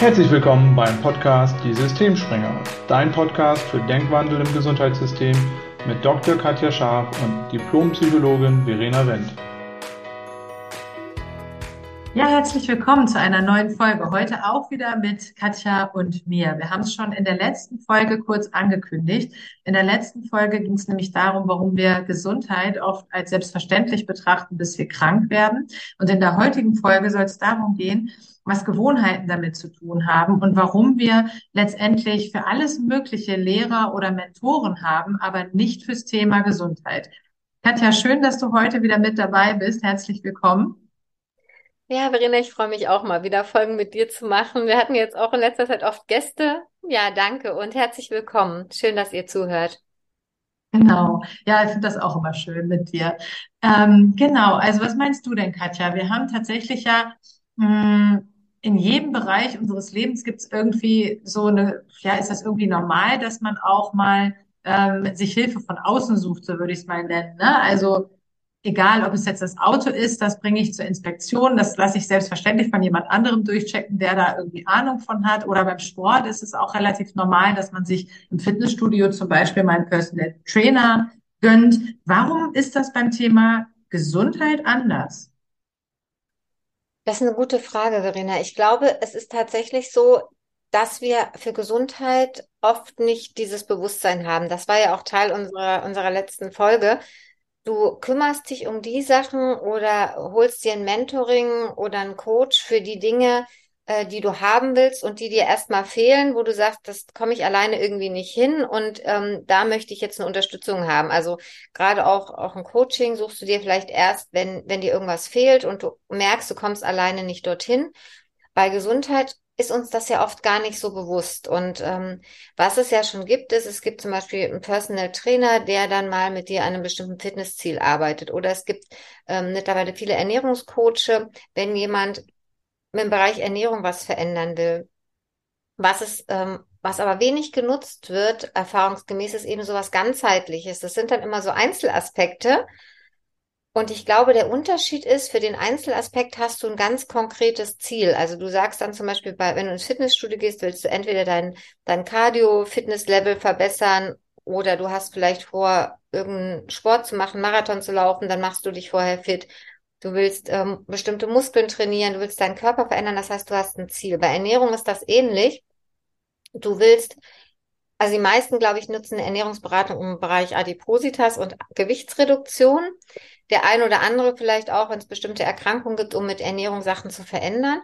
Herzlich willkommen beim Podcast Die Systemspringer, dein Podcast für Denkwandel im Gesundheitssystem mit Dr. Katja Scharf und Diplompsychologin Verena Wendt. Ja, herzlich willkommen zu einer neuen Folge. Heute auch wieder mit Katja und mir. Wir haben es schon in der letzten Folge kurz angekündigt. In der letzten Folge ging es nämlich darum, warum wir Gesundheit oft als selbstverständlich betrachten, bis wir krank werden. Und in der heutigen Folge soll es darum gehen, was Gewohnheiten damit zu tun haben und warum wir letztendlich für alles mögliche Lehrer oder Mentoren haben, aber nicht fürs Thema Gesundheit. Katja, schön, dass du heute wieder mit dabei bist. Herzlich willkommen. Ja, Verena, ich freue mich auch mal wieder Folgen mit dir zu machen. Wir hatten jetzt auch in letzter Zeit oft Gäste. Ja, danke und herzlich willkommen. Schön, dass ihr zuhört. Genau. Ja, ich finde das auch immer schön mit dir. Ähm, genau. Also was meinst du denn, Katja? Wir haben tatsächlich ja mh, hm, in jedem Bereich unseres Lebens gibt es irgendwie so eine, ja, ist das irgendwie normal, dass man auch mal ähm, sich Hilfe von außen sucht, so würde ich es mal nennen. Ne? Also egal ob es jetzt das Auto ist, das bringe ich zur Inspektion, das lasse ich selbstverständlich von jemand anderem durchchecken, der da irgendwie Ahnung von hat. Oder beim Sport ist es auch relativ normal, dass man sich im Fitnessstudio zum Beispiel mal einen Personal Trainer gönnt. Warum ist das beim Thema Gesundheit anders? Das ist eine gute Frage, Verena. Ich glaube, es ist tatsächlich so, dass wir für Gesundheit oft nicht dieses Bewusstsein haben. Das war ja auch Teil unserer, unserer letzten Folge du kümmerst dich um die Sachen oder holst dir ein Mentoring oder einen Coach für die Dinge, äh, die du haben willst und die dir erstmal fehlen, wo du sagst, das komme ich alleine irgendwie nicht hin und ähm, da möchte ich jetzt eine Unterstützung haben. Also gerade auch, auch ein Coaching suchst du dir vielleicht erst, wenn, wenn dir irgendwas fehlt und du merkst, du kommst alleine nicht dorthin. Bei Gesundheit ist uns das ja oft gar nicht so bewusst. Und ähm, was es ja schon gibt, ist, es gibt zum Beispiel einen Personal Trainer, der dann mal mit dir an einem bestimmten Fitnessziel arbeitet. Oder es gibt ähm, mittlerweile viele Ernährungscoaches, wenn jemand im Bereich Ernährung was verändern will. Was ist, ähm, was aber wenig genutzt wird, erfahrungsgemäß ist eben so was ganzheitliches. Das sind dann immer so Einzelaspekte, und ich glaube, der Unterschied ist, für den Einzelaspekt hast du ein ganz konkretes Ziel. Also du sagst dann zum Beispiel, bei, wenn du ins Fitnessstudio gehst, willst du entweder dein, dein Cardio-Fitness-Level verbessern oder du hast vielleicht vor, irgendeinen Sport zu machen, Marathon zu laufen, dann machst du dich vorher fit. Du willst ähm, bestimmte Muskeln trainieren, du willst deinen Körper verändern, das heißt, du hast ein Ziel. Bei Ernährung ist das ähnlich. Du willst also die meisten, glaube ich, nutzen Ernährungsberatung im Bereich Adipositas und Gewichtsreduktion. Der ein oder andere vielleicht auch, wenn es bestimmte Erkrankungen gibt, um mit Ernährung Sachen zu verändern.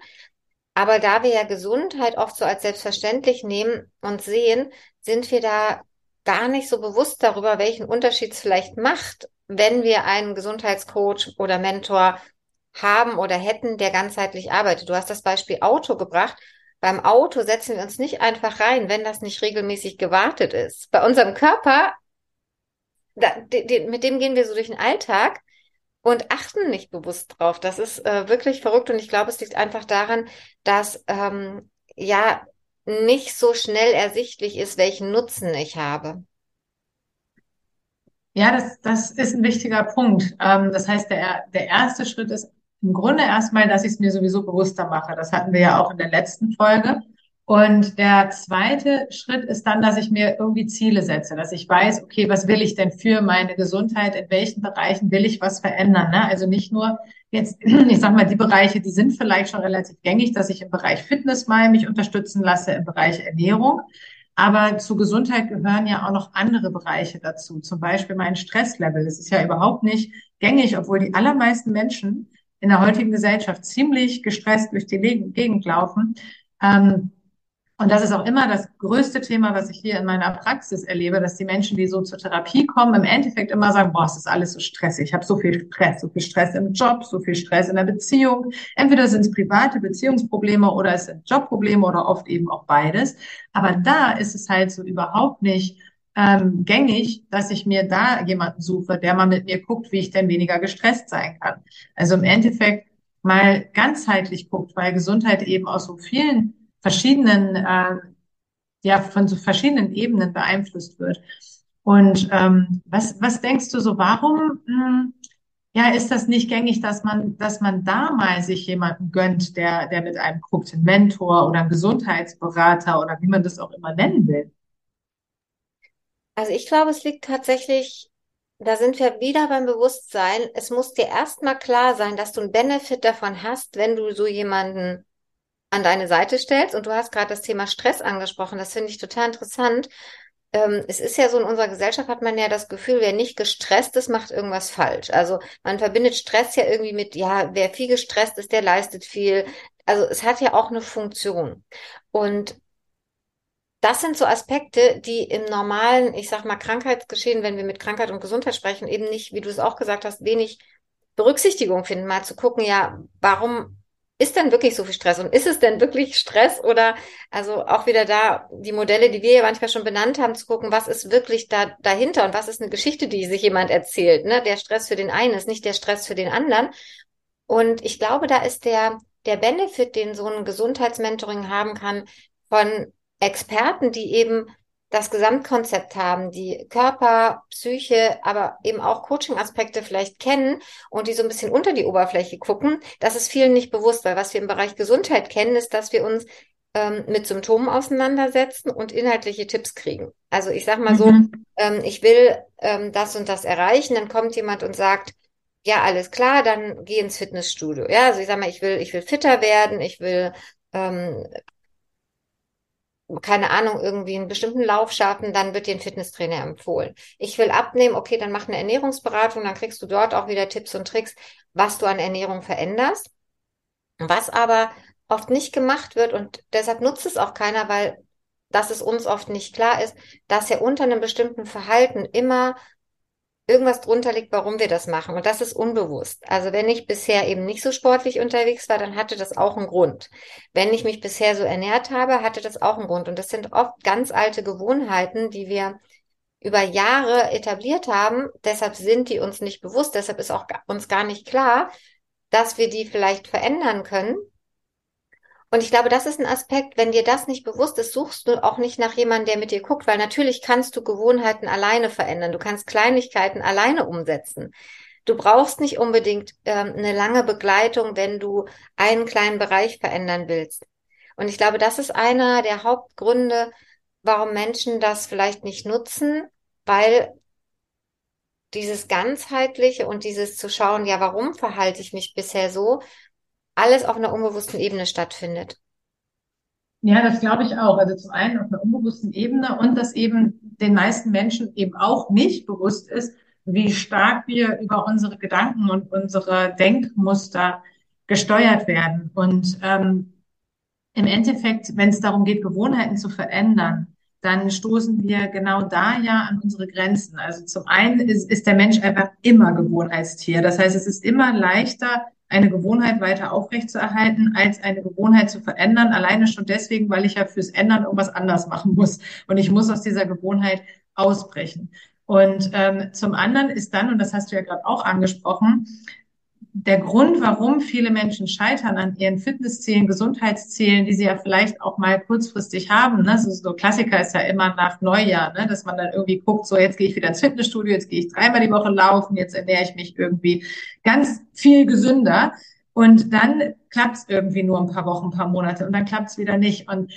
Aber da wir ja Gesundheit oft so als selbstverständlich nehmen und sehen, sind wir da gar nicht so bewusst darüber, welchen Unterschied es vielleicht macht, wenn wir einen Gesundheitscoach oder Mentor haben oder hätten, der ganzheitlich arbeitet. Du hast das Beispiel Auto gebracht. Beim Auto setzen wir uns nicht einfach rein, wenn das nicht regelmäßig gewartet ist. Bei unserem Körper, da, de, de, mit dem gehen wir so durch den Alltag und achten nicht bewusst drauf. Das ist äh, wirklich verrückt und ich glaube, es liegt einfach daran, dass ähm, ja nicht so schnell ersichtlich ist, welchen Nutzen ich habe. Ja, das, das ist ein wichtiger Punkt. Ähm, das heißt, der, der erste Schritt ist im Grunde erstmal, dass ich es mir sowieso bewusster mache. Das hatten wir ja auch in der letzten Folge. Und der zweite Schritt ist dann, dass ich mir irgendwie Ziele setze, dass ich weiß, okay, was will ich denn für meine Gesundheit, in welchen Bereichen will ich was verändern. Ne? Also nicht nur jetzt, ich sag mal, die Bereiche, die sind vielleicht schon relativ gängig, dass ich im Bereich Fitness mal mich unterstützen lasse, im Bereich Ernährung. Aber zu Gesundheit gehören ja auch noch andere Bereiche dazu, zum Beispiel mein Stresslevel. Das ist ja überhaupt nicht gängig, obwohl die allermeisten Menschen in der heutigen Gesellschaft ziemlich gestresst durch die Gegend laufen. Ähm, und das ist auch immer das größte Thema, was ich hier in meiner Praxis erlebe, dass die Menschen, die so zur Therapie kommen, im Endeffekt immer sagen, boah, es ist alles so stressig. Ich habe so viel Stress, so viel Stress im Job, so viel Stress in der Beziehung. Entweder sind es private Beziehungsprobleme oder es sind Jobprobleme oder oft eben auch beides. Aber da ist es halt so überhaupt nicht ähm, gängig, dass ich mir da jemanden suche, der mal mit mir guckt, wie ich denn weniger gestresst sein kann. Also im Endeffekt mal ganzheitlich guckt, weil Gesundheit eben aus so vielen verschiedenen, äh, ja, von so verschiedenen Ebenen beeinflusst wird. Und ähm, was, was denkst du so, warum mh, hm, ja, ist das nicht gängig, dass man, dass man da mal sich jemanden gönnt, der, der mit einem guckt, ein Mentor oder ein Gesundheitsberater oder wie man das auch immer nennen will? Also ich glaube, es liegt tatsächlich, da sind wir wieder beim Bewusstsein. Es muss dir erstmal klar sein, dass du einen Benefit davon hast, wenn du so jemanden an deine Seite stellst. Und du hast gerade das Thema Stress angesprochen. Das finde ich total interessant. Ähm, es ist ja so, in unserer Gesellschaft hat man ja das Gefühl, wer nicht gestresst ist, macht irgendwas falsch. Also man verbindet Stress ja irgendwie mit, ja, wer viel gestresst ist, der leistet viel. Also es hat ja auch eine Funktion. Und das sind so Aspekte, die im normalen, ich sag mal, Krankheitsgeschehen, wenn wir mit Krankheit und Gesundheit sprechen, eben nicht, wie du es auch gesagt hast, wenig Berücksichtigung finden, mal zu gucken, ja, warum ist denn wirklich so viel Stress und ist es denn wirklich Stress oder also auch wieder da die Modelle, die wir ja manchmal schon benannt haben, zu gucken, was ist wirklich da dahinter und was ist eine Geschichte, die sich jemand erzählt. Ne? Der Stress für den einen ist nicht der Stress für den anderen. Und ich glaube, da ist der der Benefit, den so ein Gesundheitsmentoring haben kann, von Experten, die eben das Gesamtkonzept haben, die Körper, Psyche, aber eben auch Coaching-Aspekte vielleicht kennen und die so ein bisschen unter die Oberfläche gucken, das ist vielen nicht bewusst, weil was wir im Bereich Gesundheit kennen, ist, dass wir uns ähm, mit Symptomen auseinandersetzen und inhaltliche Tipps kriegen. Also ich sag mal so, mhm. ähm, ich will ähm, das und das erreichen, dann kommt jemand und sagt, ja, alles klar, dann geh ins Fitnessstudio. Ja, also ich sag mal, ich will, ich will fitter werden, ich will ähm, keine Ahnung, irgendwie einen bestimmten Lauf schaffen, dann wird dir ein Fitnesstrainer empfohlen. Ich will abnehmen, okay, dann mach eine Ernährungsberatung, dann kriegst du dort auch wieder Tipps und Tricks, was du an Ernährung veränderst. Was aber oft nicht gemacht wird und deshalb nutzt es auch keiner, weil dass es uns oft nicht klar ist, dass ja unter einem bestimmten Verhalten immer irgendwas drunter liegt, warum wir das machen. Und das ist unbewusst. Also wenn ich bisher eben nicht so sportlich unterwegs war, dann hatte das auch einen Grund. Wenn ich mich bisher so ernährt habe, hatte das auch einen Grund. Und das sind oft ganz alte Gewohnheiten, die wir über Jahre etabliert haben. Deshalb sind die uns nicht bewusst. Deshalb ist auch uns gar nicht klar, dass wir die vielleicht verändern können und ich glaube, das ist ein Aspekt, wenn dir das nicht bewusst ist, suchst du auch nicht nach jemandem, der mit dir guckt, weil natürlich kannst du Gewohnheiten alleine verändern. Du kannst Kleinigkeiten alleine umsetzen. Du brauchst nicht unbedingt ähm, eine lange Begleitung, wenn du einen kleinen Bereich verändern willst. Und ich glaube, das ist einer der Hauptgründe, warum Menschen das vielleicht nicht nutzen, weil dieses ganzheitliche und dieses zu schauen, ja, warum verhalte ich mich bisher so, alles auf einer unbewussten Ebene stattfindet. Ja, das glaube ich auch. Also zum einen auf einer unbewussten Ebene und dass eben den meisten Menschen eben auch nicht bewusst ist, wie stark wir über unsere Gedanken und unsere Denkmuster gesteuert werden. Und ähm, im Endeffekt, wenn es darum geht, Gewohnheiten zu verändern, dann stoßen wir genau da ja an unsere Grenzen. Also zum einen ist, ist der Mensch einfach immer Gewohnheitstier. Das heißt, es ist immer leichter, eine Gewohnheit weiter aufrechtzuerhalten, als eine Gewohnheit zu verändern. Alleine schon deswegen, weil ich ja fürs Ändern irgendwas anders machen muss. Und ich muss aus dieser Gewohnheit ausbrechen. Und ähm, zum anderen ist dann, und das hast du ja gerade auch angesprochen, der Grund, warum viele Menschen scheitern an ihren Fitnesszielen, Gesundheitszielen, die sie ja vielleicht auch mal kurzfristig haben. Ne? So, so Klassiker ist ja immer nach Neujahr, ne? dass man dann irgendwie guckt, so jetzt gehe ich wieder ins Fitnessstudio, jetzt gehe ich dreimal die Woche laufen, jetzt ernähre ich mich irgendwie ganz viel gesünder. Und dann klappt es irgendwie nur ein paar Wochen, ein paar Monate und dann klappt es wieder nicht. Und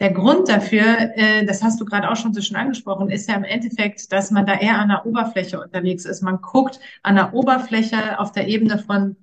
der Grund dafür, äh, das hast du gerade auch schon so schön angesprochen, ist ja im Endeffekt, dass man da eher an der Oberfläche unterwegs ist. Man guckt an der Oberfläche auf der Ebene von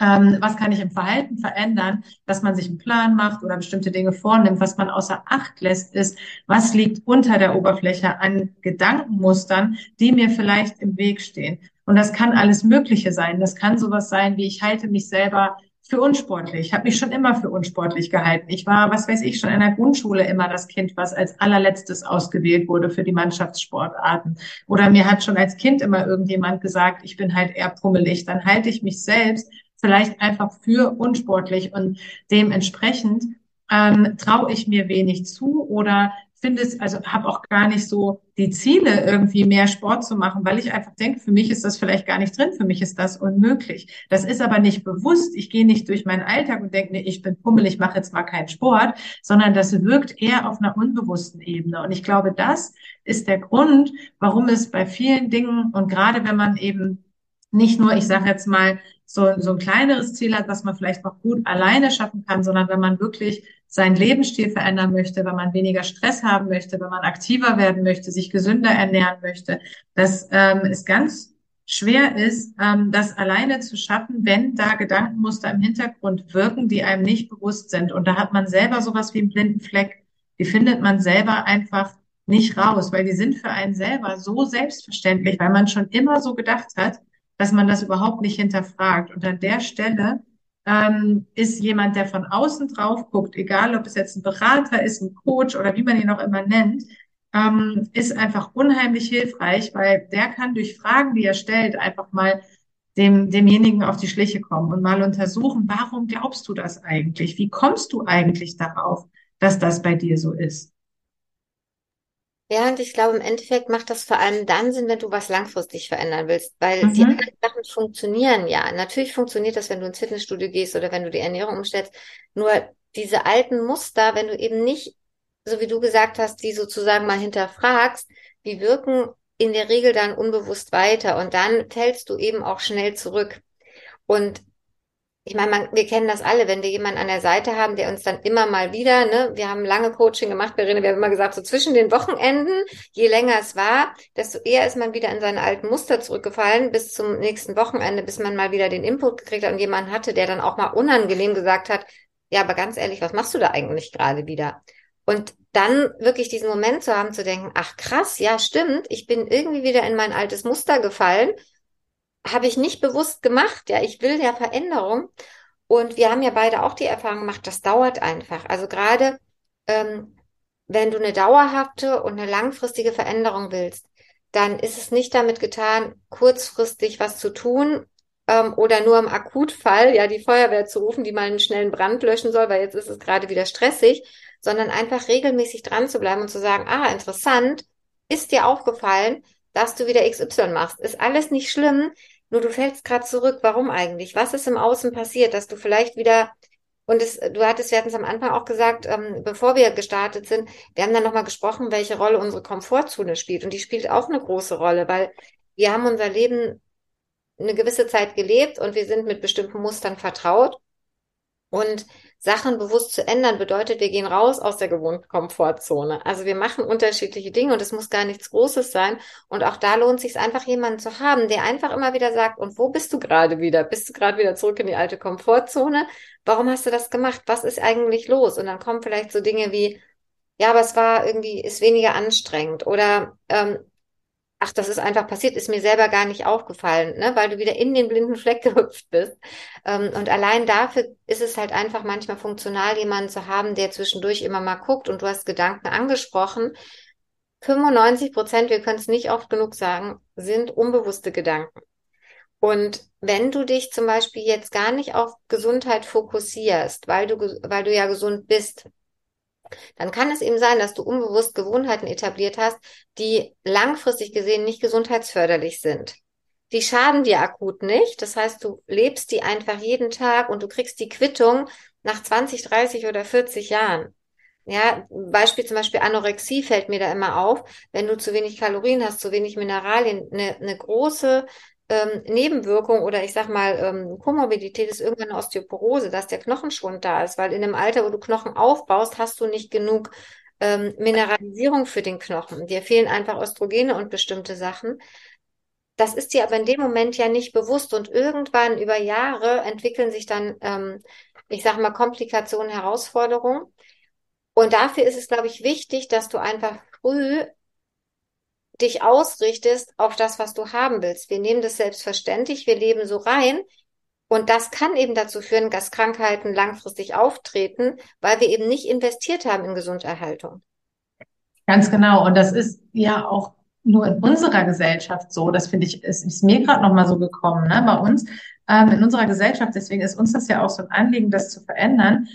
ähm, was kann ich im Verhalten verändern, dass man sich einen Plan macht oder bestimmte Dinge vornimmt. Was man außer Acht lässt, ist, was liegt unter der Oberfläche an Gedankenmustern, die mir vielleicht im Weg stehen. Und das kann alles Mögliche sein. Das kann sowas sein, wie ich halte mich selber für unsportlich. Ich habe mich schon immer für unsportlich gehalten. Ich war, was weiß ich, schon in der Grundschule immer das Kind, was als allerletztes ausgewählt wurde für die Mannschaftssportarten. Oder mir hat schon als Kind immer irgendjemand gesagt, ich bin halt eher pummelig. Dann halte ich mich selbst vielleicht einfach für unsportlich und dementsprechend ähm, traue ich mir wenig zu oder finde es, also habe auch gar nicht so die Ziele, irgendwie mehr Sport zu machen, weil ich einfach denke, für mich ist das vielleicht gar nicht drin, für mich ist das unmöglich. Das ist aber nicht bewusst. Ich gehe nicht durch meinen Alltag und denke, nee, ich bin pummel, ich mache jetzt mal keinen Sport, sondern das wirkt eher auf einer unbewussten Ebene. Und ich glaube, das ist der Grund, warum es bei vielen Dingen und gerade wenn man eben nicht nur, ich sage jetzt mal, so, so ein kleineres Ziel hat, was man vielleicht noch gut alleine schaffen kann, sondern wenn man wirklich seinen Lebensstil verändern möchte, wenn man weniger Stress haben möchte, wenn man aktiver werden möchte, sich gesünder ernähren möchte, dass ähm, es ganz schwer ist, ähm, das alleine zu schaffen, wenn da Gedankenmuster im Hintergrund wirken, die einem nicht bewusst sind. Und da hat man selber sowas wie einen blinden Fleck. Die findet man selber einfach nicht raus, weil die sind für einen selber so selbstverständlich, weil man schon immer so gedacht hat, dass man das überhaupt nicht hinterfragt. Und an der Stelle ähm, ist jemand, der von außen drauf guckt, egal ob es jetzt ein Berater ist, ein Coach oder wie man ihn auch immer nennt, ähm, ist einfach unheimlich hilfreich, weil der kann durch Fragen, die er stellt, einfach mal dem, demjenigen auf die Schliche kommen und mal untersuchen, warum glaubst du das eigentlich? Wie kommst du eigentlich darauf, dass das bei dir so ist? Ja, und ich glaube, im Endeffekt macht das vor allem dann Sinn, wenn du was langfristig verändern willst, weil mhm. die anderen Sachen funktionieren ja. Natürlich funktioniert das, wenn du ins Fitnessstudio gehst oder wenn du die Ernährung umstellst. Nur diese alten Muster, wenn du eben nicht, so wie du gesagt hast, die sozusagen mal hinterfragst, die wirken in der Regel dann unbewusst weiter und dann fällst du eben auch schnell zurück. Und ich meine, man, wir kennen das alle, wenn wir jemanden an der Seite haben, der uns dann immer mal wieder, ne, wir haben lange Coaching gemacht, Verena, wir haben immer gesagt, so zwischen den Wochenenden, je länger es war, desto eher ist man wieder in seine alten Muster zurückgefallen, bis zum nächsten Wochenende, bis man mal wieder den Input gekriegt hat und jemanden hatte, der dann auch mal unangenehm gesagt hat, ja, aber ganz ehrlich, was machst du da eigentlich gerade wieder? Und dann wirklich diesen Moment zu haben, zu denken, ach krass, ja, stimmt, ich bin irgendwie wieder in mein altes Muster gefallen habe ich nicht bewusst gemacht. Ja, ich will ja Veränderung. Und wir haben ja beide auch die Erfahrung gemacht, das dauert einfach. Also gerade ähm, wenn du eine dauerhafte und eine langfristige Veränderung willst, dann ist es nicht damit getan, kurzfristig was zu tun ähm, oder nur im Akutfall ja die Feuerwehr zu rufen, die mal einen schnellen Brand löschen soll, weil jetzt ist es gerade wieder stressig, sondern einfach regelmäßig dran zu bleiben und zu sagen, ah, interessant, ist dir aufgefallen, dass du wieder XY machst. Ist alles nicht schlimm, nur du fällst gerade zurück. Warum eigentlich? Was ist im Außen passiert, dass du vielleicht wieder und es, du hattest, wir hatten es am Anfang auch gesagt, ähm, bevor wir gestartet sind, wir haben dann nochmal gesprochen, welche Rolle unsere Komfortzone spielt. Und die spielt auch eine große Rolle, weil wir haben unser Leben eine gewisse Zeit gelebt und wir sind mit bestimmten Mustern vertraut. Und Sachen bewusst zu ändern bedeutet, wir gehen raus aus der gewohnten Komfortzone. Also wir machen unterschiedliche Dinge und es muss gar nichts Großes sein. Und auch da lohnt sich einfach jemanden zu haben, der einfach immer wieder sagt, und wo bist du gerade wieder? Bist du gerade wieder zurück in die alte Komfortzone? Warum hast du das gemacht? Was ist eigentlich los? Und dann kommen vielleicht so Dinge wie, ja, aber es war irgendwie, ist weniger anstrengend oder ähm, ach, das ist einfach passiert, ist mir selber gar nicht aufgefallen, ne? weil du wieder in den blinden Fleck gehüpft bist. Ähm, und allein dafür ist es halt einfach manchmal funktional, jemanden zu haben, der zwischendurch immer mal guckt und du hast Gedanken angesprochen. 95 Prozent, wir können es nicht oft genug sagen, sind unbewusste Gedanken. Und wenn du dich zum Beispiel jetzt gar nicht auf Gesundheit fokussierst, weil du, weil du ja gesund bist, dann kann es eben sein, dass du unbewusst Gewohnheiten etabliert hast, die langfristig gesehen nicht gesundheitsförderlich sind. Die schaden dir akut nicht. Das heißt, du lebst die einfach jeden Tag und du kriegst die Quittung nach 20, 30 oder 40 Jahren. Ja, Beispiel zum Beispiel Anorexie fällt mir da immer auf. Wenn du zu wenig Kalorien hast, zu wenig Mineralien, eine, eine große ähm, Nebenwirkung oder ich sag mal ähm, Komorbidität ist irgendwann eine Osteoporose, dass der Knochenschwund da ist, weil in dem Alter, wo du Knochen aufbaust, hast du nicht genug ähm, Mineralisierung für den Knochen. Dir fehlen einfach Östrogene und bestimmte Sachen. Das ist dir aber in dem Moment ja nicht bewusst und irgendwann über Jahre entwickeln sich dann, ähm, ich sag mal, Komplikationen, Herausforderungen. Und dafür ist es, glaube ich, wichtig, dass du einfach früh dich ausrichtest auf das, was du haben willst. Wir nehmen das selbstverständlich, wir leben so rein. Und das kann eben dazu führen, dass Krankheiten langfristig auftreten, weil wir eben nicht investiert haben in Gesunderhaltung. Ganz genau. Und das ist ja auch nur in unserer Gesellschaft so. Das finde ich, ist, ist mir gerade nochmal so gekommen, ne? bei uns, ähm, in unserer Gesellschaft. Deswegen ist uns das ja auch so ein Anliegen, das zu verändern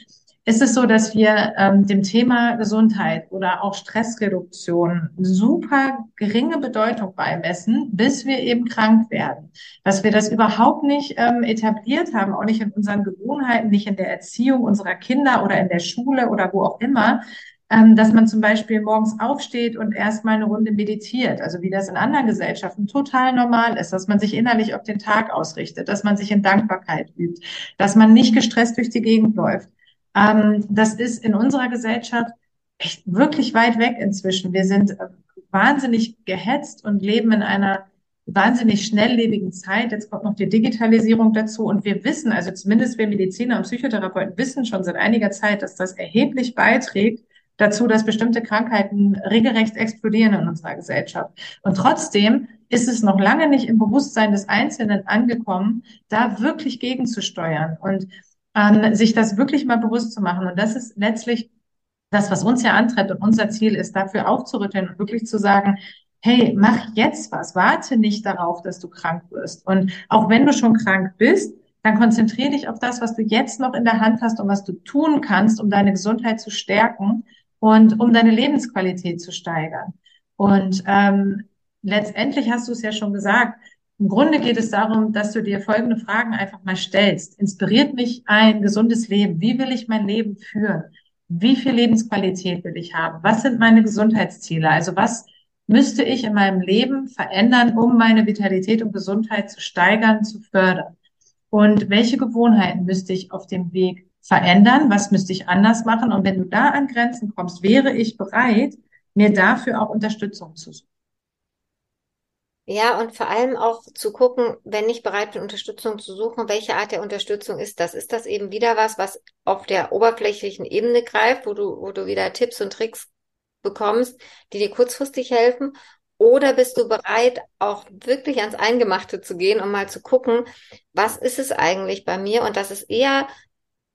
ist es so, dass wir ähm, dem Thema Gesundheit oder auch Stressreduktion super geringe Bedeutung beimessen, bis wir eben krank werden. Dass wir das überhaupt nicht ähm, etabliert haben, auch nicht in unseren Gewohnheiten, nicht in der Erziehung unserer Kinder oder in der Schule oder wo auch immer, ähm, dass man zum Beispiel morgens aufsteht und erstmal eine Runde meditiert, also wie das in anderen Gesellschaften total normal ist, dass man sich innerlich auf den Tag ausrichtet, dass man sich in Dankbarkeit übt, dass man nicht gestresst durch die Gegend läuft. Ähm, das ist in unserer Gesellschaft echt wirklich weit weg inzwischen. Wir sind äh, wahnsinnig gehetzt und leben in einer wahnsinnig schnelllebigen Zeit. Jetzt kommt noch die Digitalisierung dazu. Und wir wissen, also zumindest wir Mediziner und Psychotherapeuten wissen schon seit einiger Zeit, dass das erheblich beiträgt dazu, dass bestimmte Krankheiten regelrecht explodieren in unserer Gesellschaft. Und trotzdem ist es noch lange nicht im Bewusstsein des Einzelnen angekommen, da wirklich gegenzusteuern und ähm, sich das wirklich mal bewusst zu machen. Und das ist letztlich das, was uns ja antreibt und unser Ziel ist, dafür aufzurütteln und wirklich zu sagen, hey, mach jetzt was, warte nicht darauf, dass du krank wirst. Und auch wenn du schon krank bist, dann konzentriere dich auf das, was du jetzt noch in der Hand hast und was du tun kannst, um deine Gesundheit zu stärken und um deine Lebensqualität zu steigern. Und ähm, letztendlich hast du es ja schon gesagt, im Grunde geht es darum, dass du dir folgende Fragen einfach mal stellst. Inspiriert mich ein gesundes Leben? Wie will ich mein Leben führen? Wie viel Lebensqualität will ich haben? Was sind meine Gesundheitsziele? Also was müsste ich in meinem Leben verändern, um meine Vitalität und Gesundheit zu steigern, zu fördern? Und welche Gewohnheiten müsste ich auf dem Weg verändern? Was müsste ich anders machen? Und wenn du da an Grenzen kommst, wäre ich bereit, mir dafür auch Unterstützung zu suchen. Ja, und vor allem auch zu gucken, wenn ich bereit bin, Unterstützung zu suchen, welche Art der Unterstützung ist das? Ist das eben wieder was, was auf der oberflächlichen Ebene greift, wo du, wo du wieder Tipps und Tricks bekommst, die dir kurzfristig helfen? Oder bist du bereit, auch wirklich ans Eingemachte zu gehen und mal zu gucken, was ist es eigentlich bei mir? Und das ist eher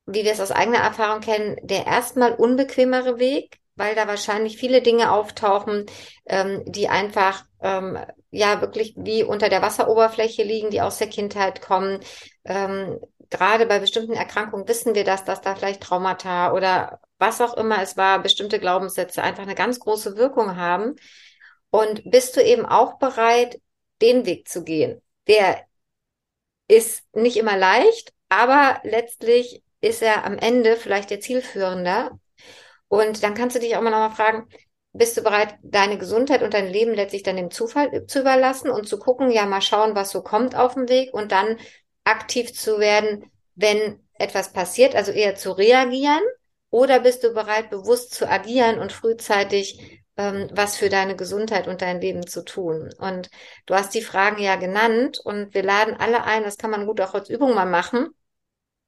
wie wir es aus eigener Erfahrung kennen, der erstmal unbequemere Weg, weil da wahrscheinlich viele Dinge auftauchen, ähm, die einfach ähm, ja wirklich wie unter der Wasseroberfläche liegen, die aus der Kindheit kommen. Ähm, Gerade bei bestimmten Erkrankungen wissen wir das, dass da vielleicht Traumata oder was auch immer es war, bestimmte Glaubenssätze einfach eine ganz große Wirkung haben. Und bist du eben auch bereit, den Weg zu gehen? Der ist nicht immer leicht, aber letztlich ist er am Ende vielleicht der zielführender. Und dann kannst du dich auch mal nochmal fragen, bist du bereit, deine Gesundheit und dein Leben letztlich dann dem Zufall zu überlassen und zu gucken, ja, mal schauen, was so kommt auf dem Weg und dann aktiv zu werden, wenn etwas passiert, also eher zu reagieren? Oder bist du bereit, bewusst zu agieren und frühzeitig ähm, was für deine Gesundheit und dein Leben zu tun? Und du hast die Fragen ja genannt und wir laden alle ein, das kann man gut auch als Übung mal machen,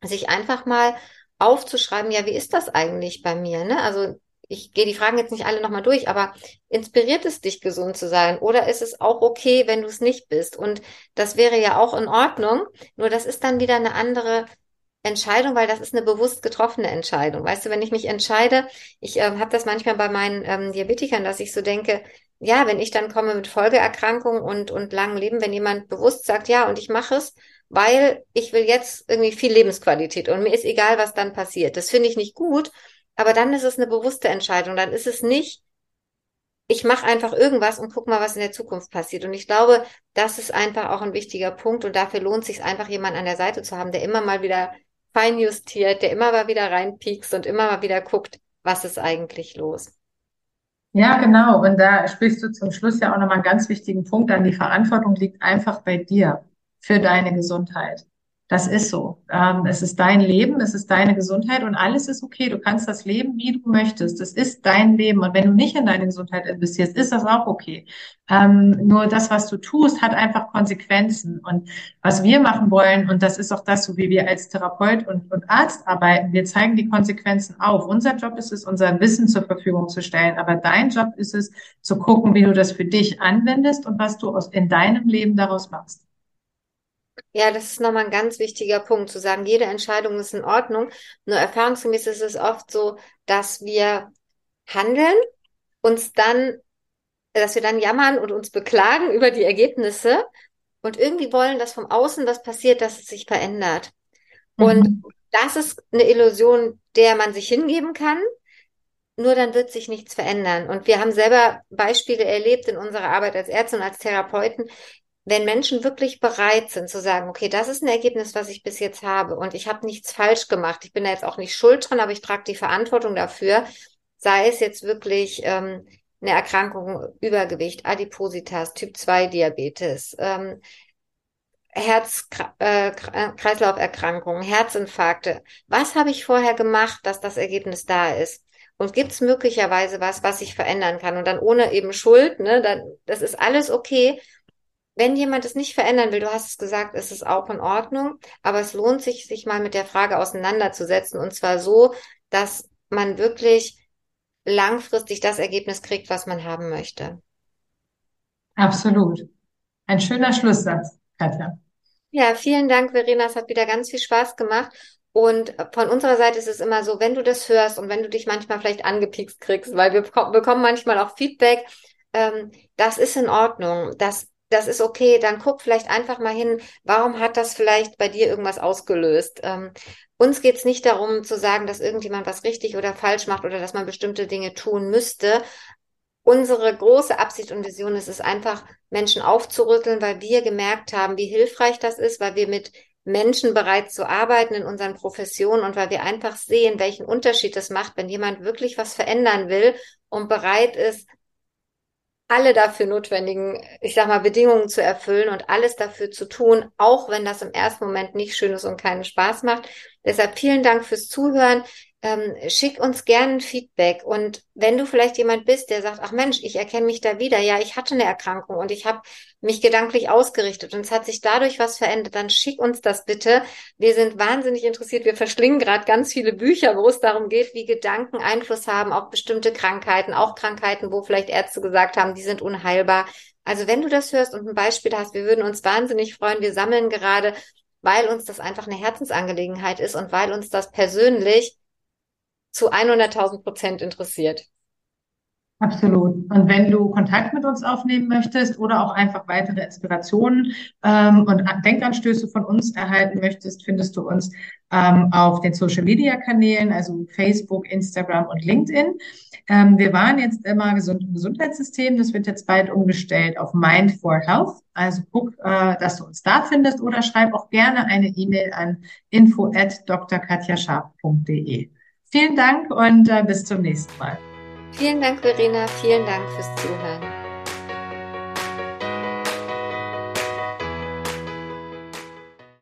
sich einfach mal aufzuschreiben, ja, wie ist das eigentlich bei mir? Ne? Also ich gehe die Fragen jetzt nicht alle nochmal durch, aber inspiriert es dich, gesund zu sein? Oder ist es auch okay, wenn du es nicht bist? Und das wäre ja auch in Ordnung. Nur das ist dann wieder eine andere Entscheidung, weil das ist eine bewusst getroffene Entscheidung. Weißt du, wenn ich mich entscheide, ich äh, habe das manchmal bei meinen ähm, Diabetikern, dass ich so denke, ja, wenn ich dann komme mit Folgeerkrankungen und, und langem Leben, wenn jemand bewusst sagt, ja, und ich mache es, weil ich will jetzt irgendwie viel Lebensqualität und mir ist egal, was dann passiert. Das finde ich nicht gut, aber dann ist es eine bewusste Entscheidung. Dann ist es nicht, ich mache einfach irgendwas und guck mal, was in der Zukunft passiert. Und ich glaube, das ist einfach auch ein wichtiger Punkt und dafür lohnt sich einfach jemand an der Seite zu haben, der immer mal wieder feinjustiert, der immer mal wieder reinpiekst und immer mal wieder guckt, was ist eigentlich los. Ja, genau. Und da sprichst du zum Schluss ja auch nochmal einen ganz wichtigen Punkt an. Die Verantwortung liegt einfach bei dir für deine Gesundheit. Das ist so. Ähm, es ist dein Leben, es ist deine Gesundheit und alles ist okay. Du kannst das leben, wie du möchtest. Es ist dein Leben. Und wenn du nicht in deine Gesundheit investierst, ist das auch okay. Ähm, nur das, was du tust, hat einfach Konsequenzen. Und was wir machen wollen, und das ist auch das, so wie wir als Therapeut und, und Arzt arbeiten, wir zeigen die Konsequenzen auf. Unser Job ist es, unser Wissen zur Verfügung zu stellen. Aber dein Job ist es, zu gucken, wie du das für dich anwendest und was du aus, in deinem Leben daraus machst. Ja, das ist nochmal ein ganz wichtiger Punkt, zu sagen, jede Entscheidung ist in Ordnung. Nur erfahrungsgemäß ist es oft so, dass wir handeln, uns dann, dass wir dann jammern und uns beklagen über die Ergebnisse und irgendwie wollen, dass vom Außen was passiert, dass es sich verändert. Mhm. Und das ist eine Illusion, der man sich hingeben kann. Nur dann wird sich nichts verändern. Und wir haben selber Beispiele erlebt in unserer Arbeit als Ärzte und als Therapeuten, wenn Menschen wirklich bereit sind zu sagen, okay, das ist ein Ergebnis, was ich bis jetzt habe und ich habe nichts falsch gemacht, ich bin da jetzt auch nicht schuld dran, aber ich trage die Verantwortung dafür, sei es jetzt wirklich ähm, eine Erkrankung, Übergewicht, Adipositas, Typ 2 Diabetes, ähm, Herz-Kreislauf-Erkrankungen, äh, Herzinfarkte. Was habe ich vorher gemacht, dass das Ergebnis da ist? Und gibt es möglicherweise was, was ich verändern kann? Und dann ohne eben Schuld, ne, dann, das ist alles okay. Wenn jemand es nicht verändern will, du hast es gesagt, ist es auch in Ordnung, aber es lohnt sich, sich mal mit der Frage auseinanderzusetzen und zwar so, dass man wirklich langfristig das Ergebnis kriegt, was man haben möchte. Absolut. Ein schöner Schlusssatz, Katja. Ja, vielen Dank, Verena. Es hat wieder ganz viel Spaß gemacht. Und von unserer Seite ist es immer so, wenn du das hörst und wenn du dich manchmal vielleicht angepiekst kriegst, weil wir bekommen manchmal auch Feedback, ähm, das ist in Ordnung. Das das ist okay, dann guck vielleicht einfach mal hin, warum hat das vielleicht bei dir irgendwas ausgelöst? Ähm, uns geht es nicht darum zu sagen, dass irgendjemand was richtig oder falsch macht oder dass man bestimmte Dinge tun müsste. Unsere große Absicht und Vision ist es einfach, Menschen aufzurütteln, weil wir gemerkt haben, wie hilfreich das ist, weil wir mit Menschen bereit zu arbeiten in unseren Professionen und weil wir einfach sehen, welchen Unterschied das macht, wenn jemand wirklich was verändern will und bereit ist, alle dafür notwendigen, ich sag mal, Bedingungen zu erfüllen und alles dafür zu tun, auch wenn das im ersten Moment nicht schön ist und keinen Spaß macht. Deshalb vielen Dank fürs Zuhören ähm, schick uns gerne ein Feedback. Und wenn du vielleicht jemand bist, der sagt, ach Mensch, ich erkenne mich da wieder, ja, ich hatte eine Erkrankung und ich habe mich gedanklich ausgerichtet und es hat sich dadurch was verändert, dann schick uns das bitte. Wir sind wahnsinnig interessiert. Wir verschlingen gerade ganz viele Bücher, wo es darum geht, wie Gedanken Einfluss haben auf bestimmte Krankheiten, auch Krankheiten, wo vielleicht Ärzte gesagt haben, die sind unheilbar. Also wenn du das hörst und ein Beispiel hast, wir würden uns wahnsinnig freuen. Wir sammeln gerade, weil uns das einfach eine Herzensangelegenheit ist und weil uns das persönlich zu 100.000 Prozent interessiert. Absolut. Und wenn du Kontakt mit uns aufnehmen möchtest oder auch einfach weitere Inspirationen ähm, und Denkanstöße von uns erhalten möchtest, findest du uns ähm, auf den Social Media Kanälen, also Facebook, Instagram und LinkedIn. Ähm, wir waren jetzt immer gesund im Gesundheitssystem. Das wird jetzt bald umgestellt auf Mind for Health. Also guck, äh, dass du uns da findest oder schreib auch gerne eine E-Mail an info at drkatjascharf.de. Vielen Dank und äh, bis zum nächsten Mal. Vielen Dank, Verena. Vielen Dank fürs Zuhören.